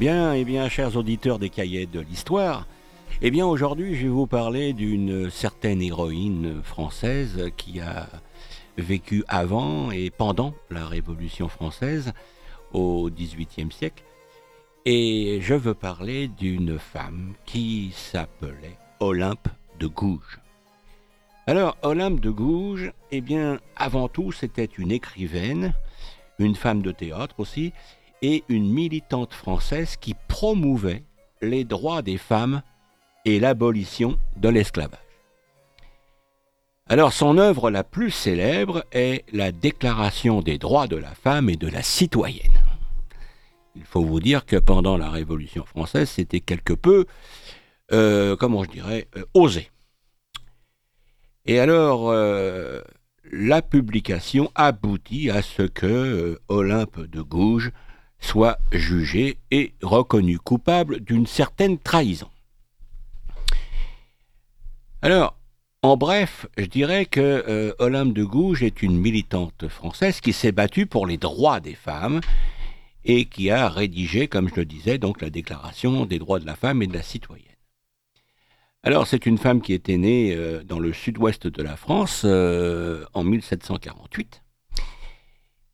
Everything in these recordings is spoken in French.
Bien, eh bien, chers auditeurs des cahiers de l'histoire, eh bien, aujourd'hui, je vais vous parler d'une certaine héroïne française qui a vécu avant et pendant la Révolution française au XVIIIe siècle. Et je veux parler d'une femme qui s'appelait Olympe de Gouges. Alors, Olympe de Gouges, eh bien, avant tout, c'était une écrivaine, une femme de théâtre aussi, et une militante française qui promouvait les droits des femmes et l'abolition de l'esclavage. Alors son œuvre la plus célèbre est la Déclaration des droits de la femme et de la citoyenne. Il faut vous dire que pendant la Révolution française, c'était quelque peu, euh, comment je dirais, euh, osé. Et alors, euh, la publication aboutit à ce que Olympe de Gouges soit jugé et reconnu coupable d'une certaine trahison. Alors, en bref, je dirais que euh, Olympe de Gouges est une militante française qui s'est battue pour les droits des femmes et qui a rédigé, comme je le disais, donc la Déclaration des droits de la femme et de la citoyenne. Alors, c'est une femme qui était née euh, dans le sud-ouest de la France euh, en 1748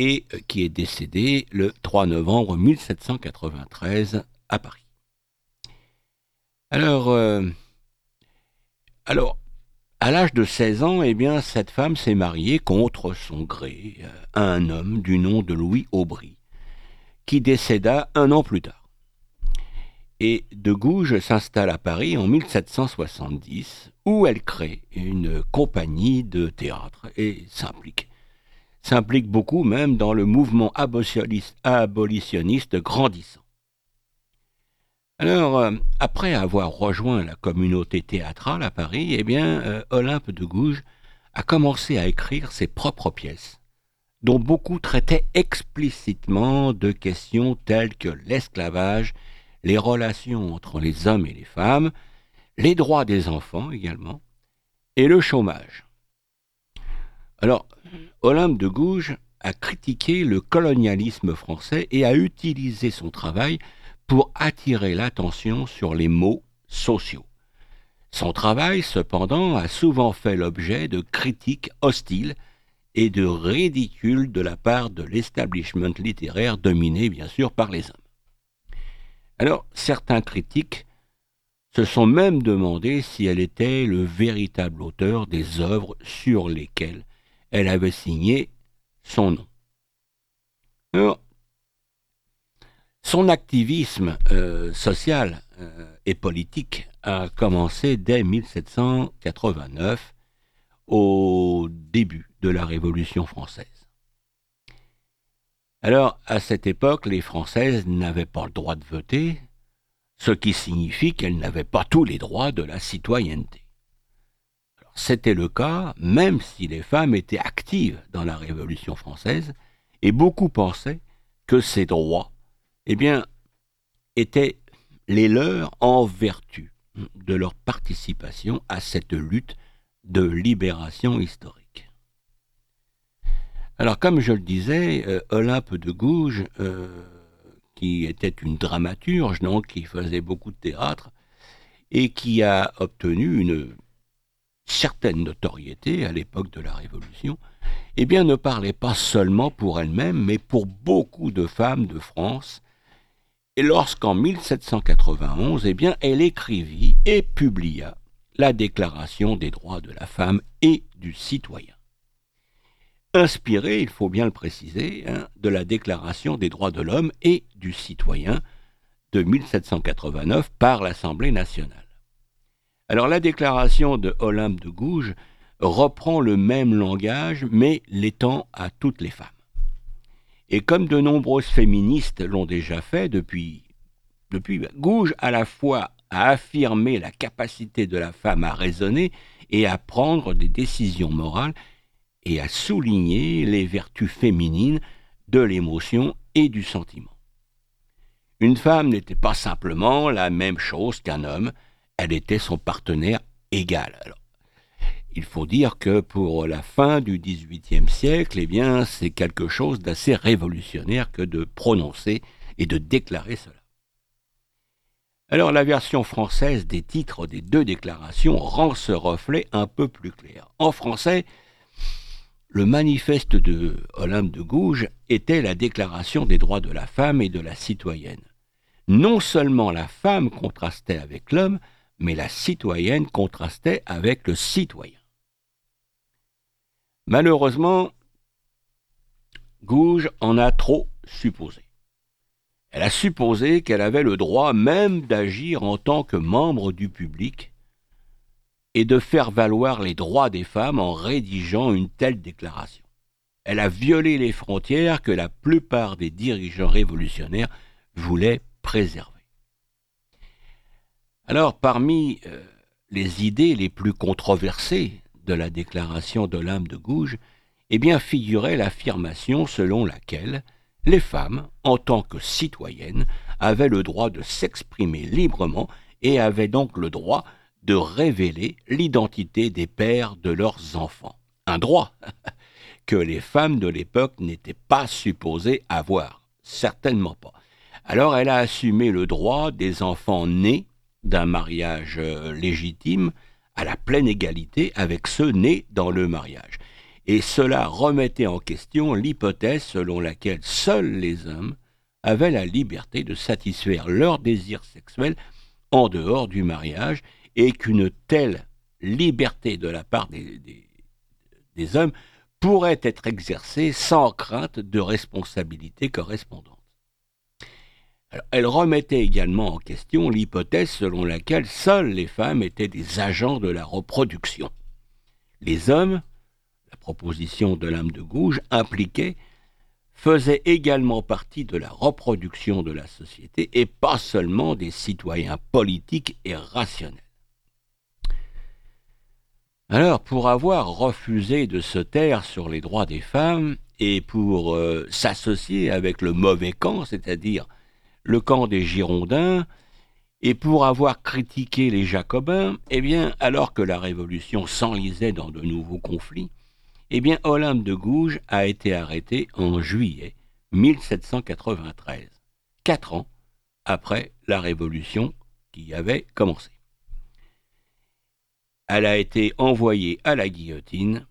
et euh, qui est décédé le 3 novembre 1793 à Paris. Alors, euh, alors à l'âge de 16 ans, eh bien, cette femme s'est mariée contre son gré euh, à un homme du nom de Louis Aubry, qui décéda un an plus tard. Et de Gouges s'installe à Paris en 1770, où elle crée une compagnie de théâtre et s'implique s'implique beaucoup même dans le mouvement abolitionniste grandissant. Alors, euh, après avoir rejoint la communauté théâtrale à Paris, eh bien, euh, Olympe de Gouges a commencé à écrire ses propres pièces, dont beaucoup traitaient explicitement de questions telles que l'esclavage, les relations entre les hommes et les femmes, les droits des enfants également, et le chômage. Alors, Olympe de Gouges a critiqué le colonialisme français et a utilisé son travail pour attirer l'attention sur les maux sociaux. Son travail, cependant, a souvent fait l'objet de critiques hostiles et de ridicules de la part de l'establishment littéraire dominé bien sûr par les hommes. Alors, certains critiques se sont même demandé si elle était le véritable auteur des œuvres sur lesquelles elle avait signé son nom. son activisme euh, social euh, et politique a commencé dès 1789, au début de la Révolution française. Alors, à cette époque, les Françaises n'avaient pas le droit de voter, ce qui signifie qu'elles n'avaient pas tous les droits de la citoyenneté. C'était le cas même si les femmes étaient actives dans la Révolution française, et beaucoup pensaient que ces droits, eh étaient les leurs en vertu de leur participation à cette lutte de libération historique. Alors, comme je le disais, euh, Olympe de Gouges, euh, qui était une dramaturge, donc, qui faisait beaucoup de théâtre, et qui a obtenu une certaine notoriété à l'époque de la Révolution, eh bien ne parlait pas seulement pour elle-même, mais pour beaucoup de femmes de France. Et lorsqu'en 1791, eh bien, elle écrivit et publia la Déclaration des droits de la femme et du citoyen. Inspirée, il faut bien le préciser, hein, de la Déclaration des droits de l'homme et du citoyen de 1789 par l'Assemblée nationale. Alors la déclaration de Olympe de Gouges reprend le même langage, mais l'étend à toutes les femmes. Et comme de nombreuses féministes l'ont déjà fait depuis, depuis Gouges à la fois a affirmé la capacité de la femme à raisonner et à prendre des décisions morales et à souligner les vertus féminines de l'émotion et du sentiment. Une femme n'était pas simplement la même chose qu'un homme, elle était son partenaire égal. Il faut dire que pour la fin du XVIIIe siècle, eh bien, c'est quelque chose d'assez révolutionnaire que de prononcer et de déclarer cela. Alors la version française des titres des deux déclarations rend ce reflet un peu plus clair. En français, le manifeste de Olympe de Gouges était la déclaration des droits de la femme et de la citoyenne. Non seulement la femme contrastait avec l'homme, mais la citoyenne contrastait avec le citoyen. Malheureusement, Gouges en a trop supposé. Elle a supposé qu'elle avait le droit même d'agir en tant que membre du public et de faire valoir les droits des femmes en rédigeant une telle déclaration. Elle a violé les frontières que la plupart des dirigeants révolutionnaires voulaient préserver. Alors, parmi euh, les idées les plus controversées de la déclaration de l'âme de Gouges, eh bien figurait l'affirmation selon laquelle les femmes, en tant que citoyennes, avaient le droit de s'exprimer librement et avaient donc le droit de révéler l'identité des pères de leurs enfants. Un droit que les femmes de l'époque n'étaient pas supposées avoir, certainement pas. Alors elle a assumé le droit des enfants nés d'un mariage euh, légitime à la pleine égalité avec ceux nés dans le mariage et cela remettait en question l'hypothèse selon laquelle seuls les hommes avaient la liberté de satisfaire leurs désirs sexuels en dehors du mariage et qu'une telle liberté de la part des, des, hommes pourrait être exercée sans crainte de responsabilité correspondante. Elle remettait également en question l'hypothèse selon laquelle seules les femmes étaient des agents de la reproduction. Les hommes la proposition de l'âme de gouge impliquait faisait également partie de la reproduction de la société et pas seulement des citoyens politiques et rationnels. Alors, pour avoir refusé de se taire sur les droits des femmes et pour euh, s'associer avec le mauvais camp, c'est-à-dire le camp des Girondins, et pour avoir critiqué les Jacobins, eh bien, alors que la Révolution s'enlisait dans de nouveaux conflits, eh bien, Olympe de Gouges a été arrêté en juillet 1793, quatre ans après la Révolution qui avait commencé. Elle a été envoyée à la guillotine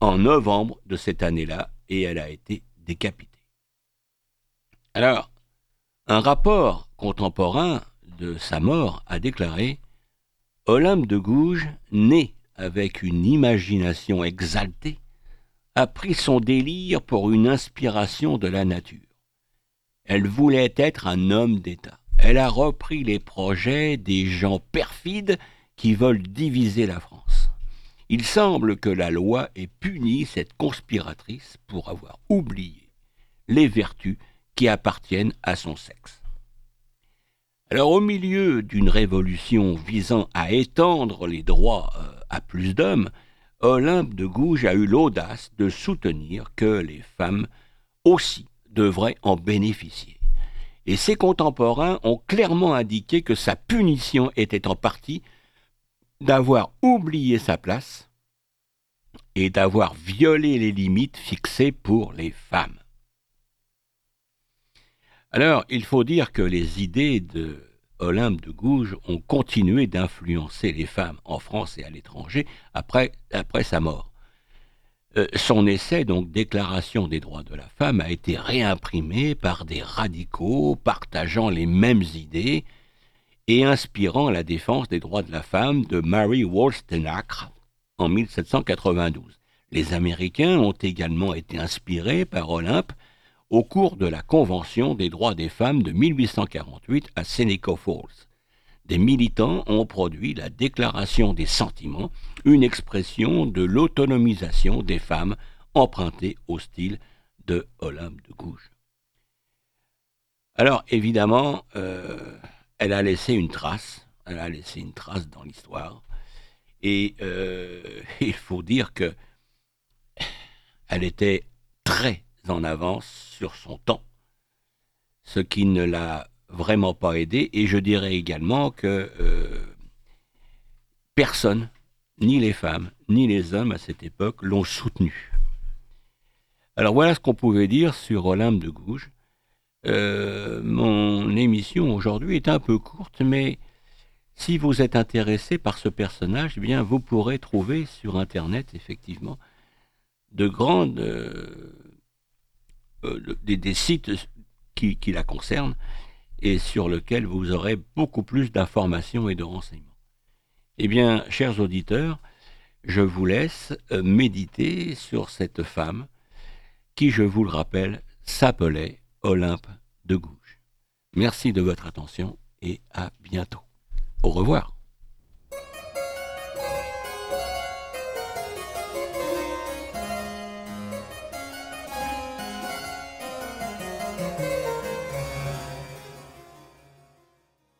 en novembre de cette année-là et elle a été décapitée. Alors, un rapport contemporain de sa mort a déclaré Olympe de Gouges, née avec une imagination exaltée, a pris son délire pour une inspiration de la nature. Elle voulait être un homme d'État. Elle a repris les projets des gens perfides qui veulent diviser la France. Il semble que la loi ait puni cette conspiratrice pour avoir oublié les vertus qui appartiennent à son sexe. Alors au milieu d'une révolution visant à étendre les droits euh, à plus d'hommes, Olympe de Gouges a eu l'audace de soutenir que les femmes aussi devraient en bénéficier. Et ses contemporains ont clairement indiqué que sa punition était en partie d'avoir oublié sa place et d'avoir violé les limites fixées pour les femmes. Alors, il faut dire que les idées de Olympe de Gouges ont continué d'influencer les femmes en France et à l'étranger après, sa mort. Euh, son essai, donc Déclaration des droits de la femme, a été réimprimé par des radicaux partageant les mêmes idées et inspirant la défense des droits de la femme de Mary Wollstonecraft en 1792. Les Américains ont également été inspirés par Olympe au cours de la Convention des droits des femmes de 1848 à Seneca Falls. Des militants ont produit la Déclaration des sentiments, une expression de l'autonomisation des femmes empruntée au style de Olympe de Gouges. Alors évidemment, euh, elle a laissé une trace, elle a laissé une trace dans l'histoire, et euh, il faut dire que elle était très en avance sur son temps, ce qui ne l'a vraiment pas aidé. Et je dirais également que euh, personne, ni les femmes, ni les hommes à cette époque, l'ont soutenu. Alors voilà ce qu'on pouvait dire sur Olympe de Gouges. Euh, mon émission aujourd'hui est un peu courte, mais si vous êtes intéressé par ce personnage, eh bien vous pourrez trouver sur Internet effectivement de grandes euh, euh, des, sites qui, qui, la concernent et sur lesquels vous aurez beaucoup plus d'informations et de renseignements. Eh bien, chers auditeurs, je vous laisse méditer sur cette femme qui, je vous le rappelle, s'appelait Olympe de Gouges. Merci de votre attention et à bientôt. Au revoir.